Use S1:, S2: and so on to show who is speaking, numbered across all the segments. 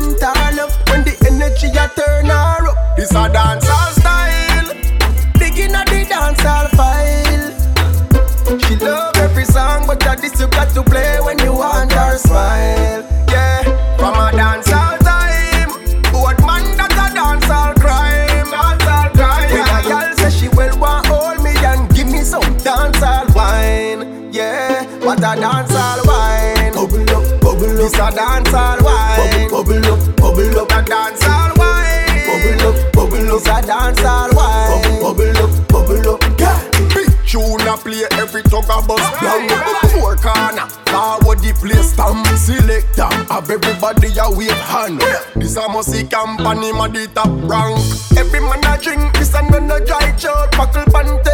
S1: love when the energy I turn her up. This a dancers dance all wide. Bubble up, bubble up, yeah. Bitch, you a play every tug a bus. down. Four corner, forward the place stamp. Select them, have everybody a wave hand. This a musty company, my the top rank. Every man a drink, this a none a dry shot. Buckle panty.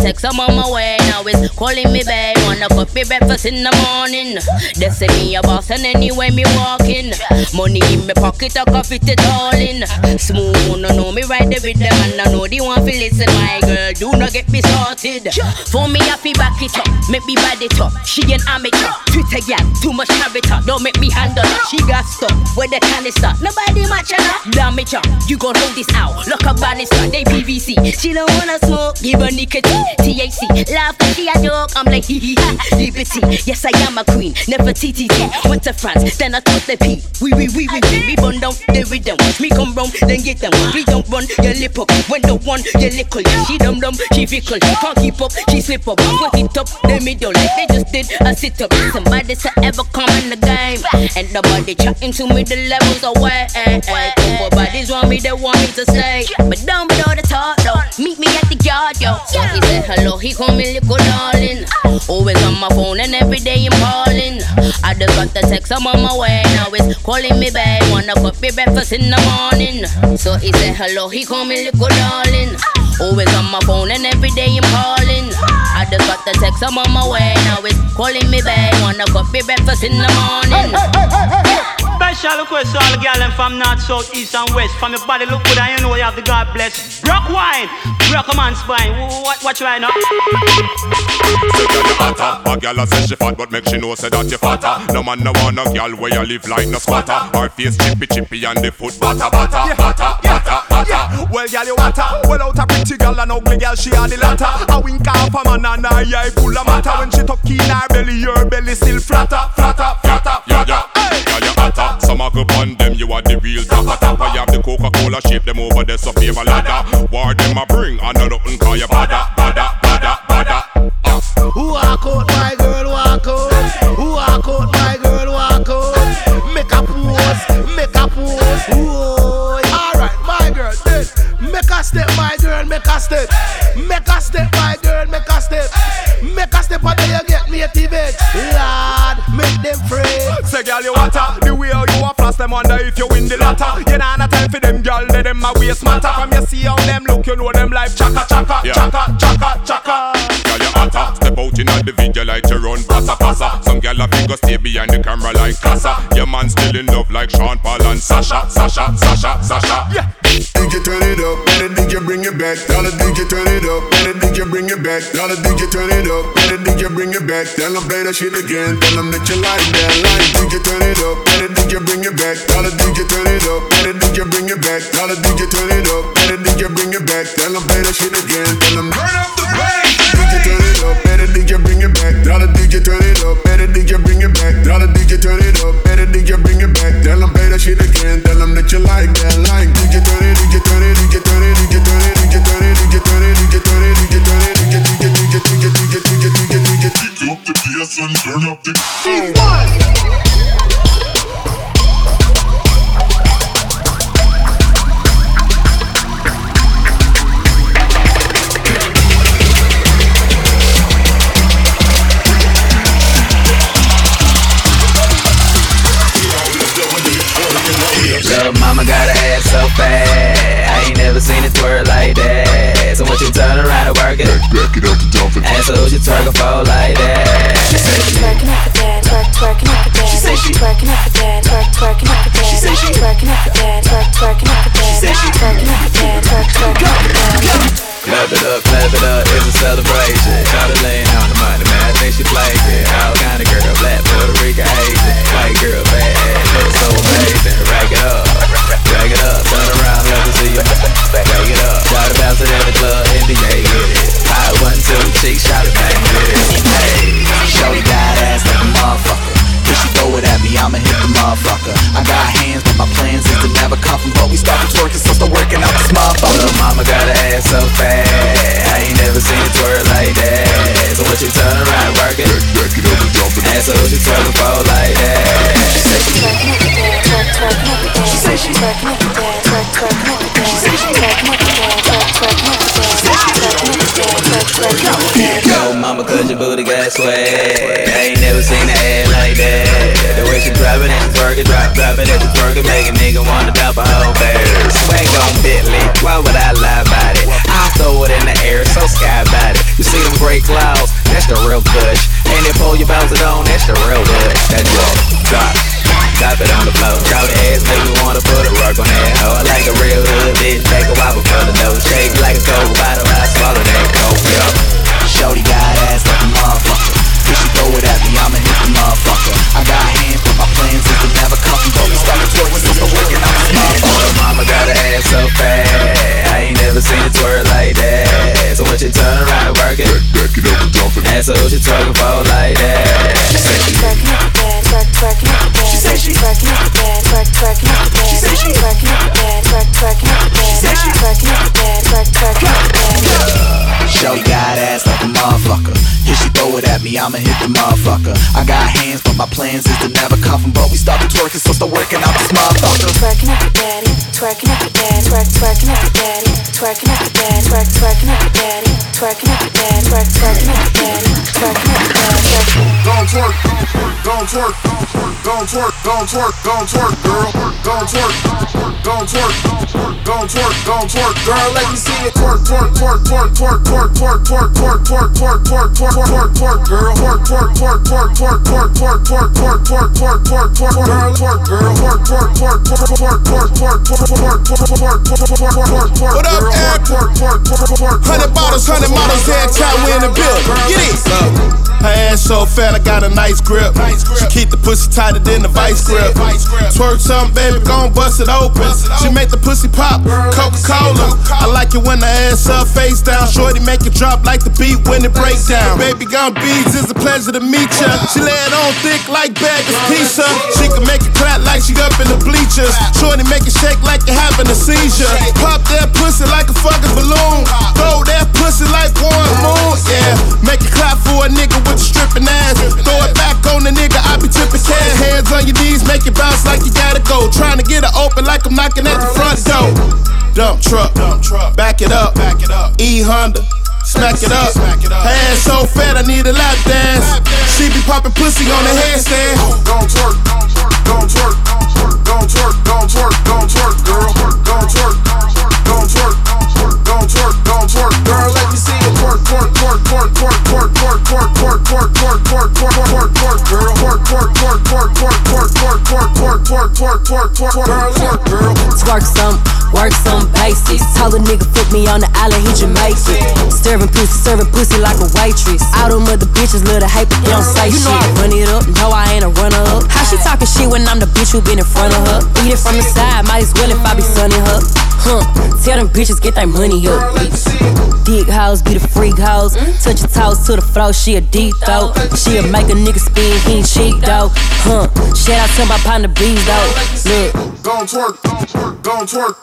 S1: Ah.
S2: breakfast in the morning. They say me a boss and anyway me walking. Money in my pocket, I fit it all in. Smooth, no know me right there with them and I know they want to listen. My girl, do not get me started. For me, I feel back it up, make me bad it up. She an amateur, Twitter gal, too much character. Don't make me handle her. She got stuck with the canister. Nobody match her. Damage her, you gon' hold this out. Look up banister, they PVC. She don't wanna smoke, give her nicotine. THC, laugh, she a joke. I'm like hee hee ha, liberty. Yes, I am a queen, never TTT. Went to France, then I taught the P. We we we we we, we burn down the rhythm. Me come round, then get them. We don't run your lip up. When the one you lickle, she dumb dumb, she fickle. Can't keep up, she slip up. Put it up the middle like they just did a sit up. Somebody to ever come in the game, and nobody chatting to me the levels away. Couple eh, eh. bodies want me, they want me to stay, but down below the top though. Meet me at the yard, yo. he said hello, he call me little darling. Always on my phone and every day I'm calling. I just got the text, I'm on my way now. It's calling me back, wanna coffee breakfast in the morning. So he said hello, he call me little darling. Always on my phone and every day I'm calling. I just got the text, I'm on my way now. It's calling me back, wanna coffee breakfast in the morning.
S3: Special request to all the girls from north, south, east, and west. From your body, look good, and you know you have the God bless. Brock wine, brock a man's spine. What, what right now?
S4: Say girl you hotter, a girl a say she fat, but make she know say that you fatter. No man no want no girl where you live like no squatter. Her face chippy chippy and the foot butter butter butter butter butter.
S5: Well, girl, you hotter. Well, out a pretty girl and ugly girl, she a the latter. A wink off a man and her eye full of matter. When she tuck in her belly, her belly still flatter, flatter, flatter,
S4: Yeah, yeah. Girl, you hotter. Some a go on them, you are the real topper topper. You have the Coca-Cola shape them over there, so favor ladder. War them a bring, and no nothing call you bother, bother.
S1: Make a step. Make a step, my girl, make a step. Make a step, and then you get native edge. Lord, make them free.
S5: Say, girl, you hotter. The way how you a floss, them wonder if you win the lotto. You nah no time for them, girl. Let them a waste matter. From you see how them look, you know them life chaka chaka
S4: Yeah.
S5: chaka chaka chaka.
S4: Girl, you hotter. Step out in the video like to run passa passa. Some girl a figure stay behind the camera like Casa. Your man still in love like Sean Paul and Sasha, Sasha, Sasha, Sasha.
S5: Yeah.
S6: DJ turn it up, and the DJ bring it back. Tell the DJ turn it up, and the DJ bring it back. Tell the DJ turn it up, and the DJ bring it back. Tell them play that shit again. Tell them that you like that line. DJ turn it up, and the DJ bring it back. Tell the DJ turn it up, and the DJ bring it back. Tell the DJ turn it up, and the DJ bring it back. Tell them play that shit again. Tell them turn up the bass. DJ turn it up, the DJ bring it back. Tell the DJ turn it up, the DJ bring it back. The DJ turn it up, the DJ bring it back. Tell them play that shit again. Tell them you like that line. DJ turn it, DJ turn it, DJ turn it, DJ turn it, DJ turn it, DJ turn it, DJ turn it, DJ turn it, DJ DJ DJ DJ DJ DJ DJ DJ
S4: Kick up the bass and turn up the.
S7: Little mama got her ass so fat. I ain't never seen it twerk like that. So once you turn around and work it,
S4: Back back it up and dump it.
S7: and so you twerk a fall like that.
S8: She said she Twerking up for dad, twerk, twerking up for dad. She say she twerking up for dad, twerk, twerking up
S7: booty got swag. I ain't never seen her ass like that. The way she drop it and twerk it, drop, drop it and twerk it, make a nigga wanna drop a whole bear. Swag on Bentley, why would I lie about it? I throw it in the air, so sky about it. You see them gray clouds, that's the real kush. And they pull you bounce on, that's the real good. That drop, drop. Drop it on the floor, drop the ass, make me wanna put a work on that hoe. I like a real hood bitch, take a wobble for the nose, shake like a cold it,
S4: Back it up and dump it.
S7: and so she twerk and like that.
S8: She say she twerking up for dad, twerk, twerking up for dad. She say she twerking up for dad, twerk, twerking up for dad. She say she twerking up for dad, twerk, twerking up for dad. She say she twerking up for dad, twerk, twerking up for dad.
S7: at me, I'ma hit the motherfucker. I got hands, but my plans is to never cuff em. But we started twerking, so start working out this motherfucker.
S8: Twerking at the daddy, twerking at the daddy, twerk, twerking at the daddy, twerking at the daddy, twerk, twerking at the daddy,
S9: twerking at the daddy, twerk, twerking at the daddy, twerking at the daddy. Don't twerk,
S10: don't twerk, don't twerk, don't twerk, don't twerk, don't twerk, girl, don't twerk gon' twerk, gon' twerk, gon' twerk, girl. Let me see it twerk, twerk, twerk, twerk, twerk, twerk, twerk, twerk, twerk, twerk, twerk, twerk, twerk, twerk, twerk, girl. Twerk, twerk, twerk, twerk, twerk, twerk, twerk, twerk, twerk, twerk, twerk, twerk, twerk, girl. Twerk, girl. Twerk, twerk, twerk, twerk, twerk, twerk, twerk, twerk, twerk, twerk, twerk, twerk, twerk,
S4: What up,
S10: girl.
S4: Eric?
S10: Twerk, twerk, twerk, twerk,
S4: Hundred bottles, hundred models, every time we in the building. Get it. Her ass so fat, I got a nice grip. She keep the pussy tighter than the vice grip. Twerk something, baby, gon' bust it open. She make the pussy pop, Coca Cola. I like it when the ass up, face down. Shorty make it drop like the beat when it breaks down. Baby, gone beads, it's a pleasure to meet ya. She lay it on thick like bag of pizza. She can make it clap like she up in the bleachers. Shorty make it shake like you having a seizure. Pop that pussy like a fucking balloon. Throw that pussy like one moon. Yeah, make it clap for a nigga with a stripping ass. Throw it back on the nigga, I be tipping cash. Hands on your knees, make it bounce like you gotta go. Trying to get it open like I'm knocking at the front door. Dump truck, back it up. E Honda. Smack it up. Her ass so fat, I need a lap dance. She be popping pussy on the handstand.
S10: Gon' twerk, gon' twerk, gon' twerk, gon' twerk, gon' twerk, girl. Gon' twerk, gon' twerk, gon' twerk, gon' twerk, girl. Let me see it Twerk
S11: some, work some basics. Tell a nigga flip me on the island, he it Serving pussy, serving pussy like a waitress. All them other bitches little to hate, but they don't say shit. Run it up, no, I ain't a runner up. How she talking shit when I'm the bitch who been in front of her? Eat it from the side, might as well if I be sunning her. Huh, tell them bitches get their money up. Dick hoes be the freak hoes. Touch your toes to the floor, she a deep throat. She'll make a nigga spin, he ain't cheap though. Huh, shout out to my partner bees though. Look.
S10: Gon' twerk, gon' twerk,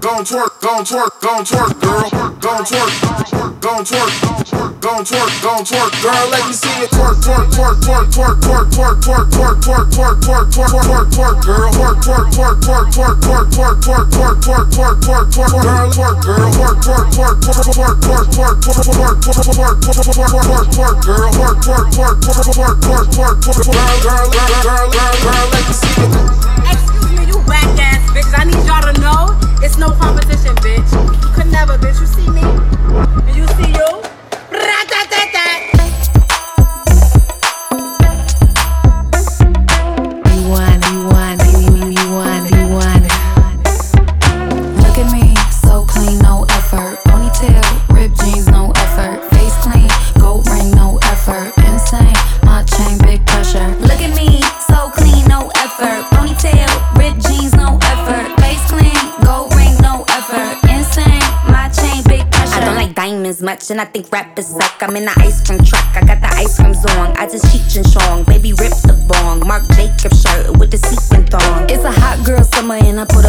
S10: gon' twerk, gon' twerk, gon' twerk, girl. Gon' twerk, gon' twerk, gon' twerk, gon' twerk, don't twerk, girl. Let me see it twerk, twerk, twerk, twerk, twerk, twerk, twerk, twerk, twerk, twerk, twerk, twerk, twerk, twerk, twerk, girl. Twerk, twerk, twerk, twerk, twerk, twerk, twerk, twerk, twerk, twerk, twerk,
S12: Excuse me, you whack ass bitches. I need y'all to know it's no competition, bitch. You could never, bitch. You see me? And you see you?
S13: I think rappers suck. I'm in the ice cream truck, I got the ice cream zone. I just cheat and strong, baby rip the bong. Mark Jacob shirt with the sequin thong.
S9: It's a hot girl summer and I put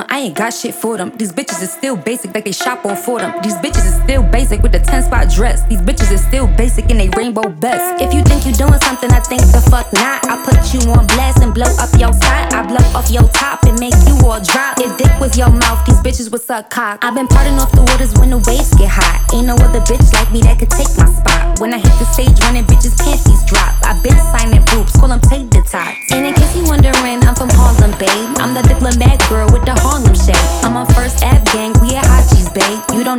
S9: I ain't got shit for them. These bitches is still basic, like they shop on for them. These bitches is still basic with the 10 spot dress. These bitches is still basic in they rainbow best.
S13: If you think you doing something, I think the fuck not. I put you on blast and blow up your spot. I blow off your top and make you all drop. If dick was your mouth, these bitches would suck cock. I've been parting off the waters when the waves get hot. Ain't no other bitch like me that could take my spot. When I hit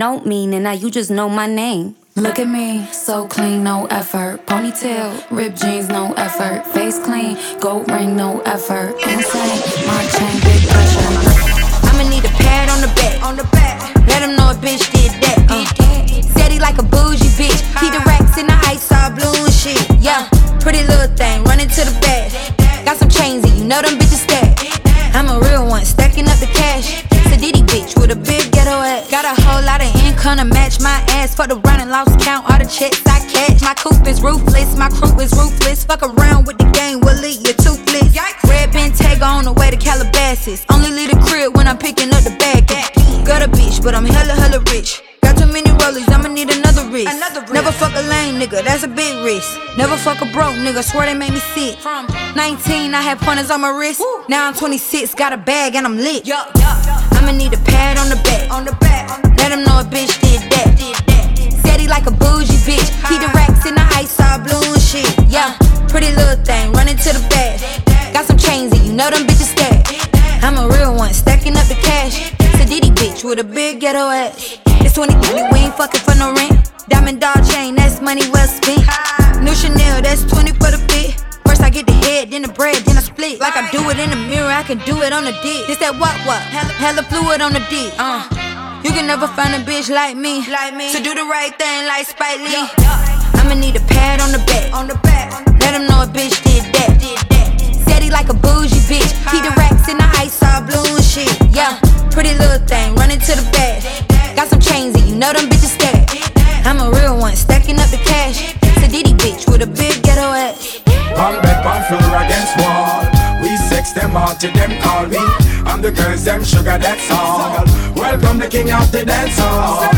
S13: know me, now you just know my name.
S9: Look at me, so clean, no effort. Ponytail, ripped jeans, no effort. Face clean, gold ring, no effort. Insane, my chain, big pressure.
S14: I'ma need a pad on the back. On the back. Let him know a bitch did that. Uh. Said he like a Fuck a broke nigga, swear they made me sick. From 19, I had pointers on my wrist. Now I'm 26, got a bag and I'm lit. I'ma need a pad on the back. On the back. Let him know a bitch did that. Did that. Said he like a bougie bitch. He the racks in the ice, all blue and shit. Yeah, pretty little thing, running to the bag. Got some chains and you know them bitches stack. I'm a real one, stacking up the cash. It's a Diddy bitch with a big ghetto ass. It's 2020, we ain't fucking for no rent. Diamond dog chain, that's money well spent. New Chanel, that's 20 for the fit. First I get the head, then the bread, then I split. Like I do it in the mirror, I can do it on the dick. This that what what? Hella, hella fluid on the dick. Uh. You can never find a bitch like me, like me. To do the right thing like Spike Lee. I'ma need a pad on the back, on the back. Let him know a bitch did that. Did that. Said he like a bougie bitch. He the racks in the ice, all blue and shit. Yeah, pretty little thing, running to the bag. Got some chains and you know them bitches scared. I'm a real one, stacking up the cash. It's a Diddy bitch with a big ghetto ass.
S15: One bed, one floor against wall. We sex them all to them call me. I'm the girls, them sugar, that's all. Welcome the king of the dance hall.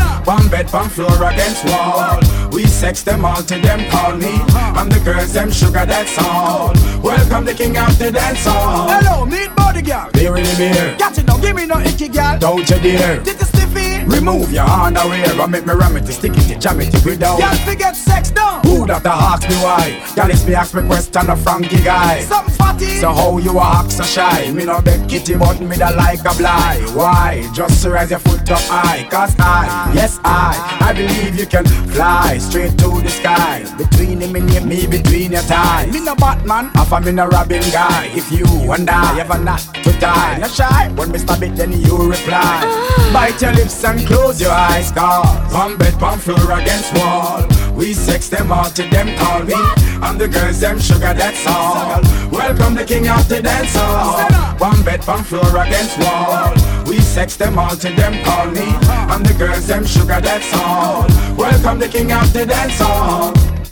S15: Bed, one floor against wall. We sex them all to them call me. I'm the girls, them sugar, that's all. Welcome the king of the dance hall.
S16: Hello, meet body girl.
S15: In the beer.
S16: Got you, don't give me no icky girl.
S15: Don't you dare.
S16: Did you
S15: Remove your underwear and make me ram it, to stick it, jam it, without.
S16: Y'all forget sex down.
S15: Who that the ask me why? Y'all is me ask me question a Frankie guy.
S16: Something fatty.
S15: So how you a act so shy? Me no beg kitty but me da like a fly. Why? Just raise your foot up high. Cause I, yes I, I believe you can fly straight to the sky. Between him and me, between your thighs.
S16: Me no Batman.
S15: Half a me no Robin guy. If you and I ever not to die, no shy. When me stop it, then you reply. Ah. Bite your lips and close your eyes, cause one bed, one floor against wall. We sex them all to them call me. I'm the girls, them sugar, that's all. Welcome the king of the dance hall. One bed, one floor against wall. We sex them all to them call me. I'm the girls, them sugar, that's all. Welcome the king of the dance hall.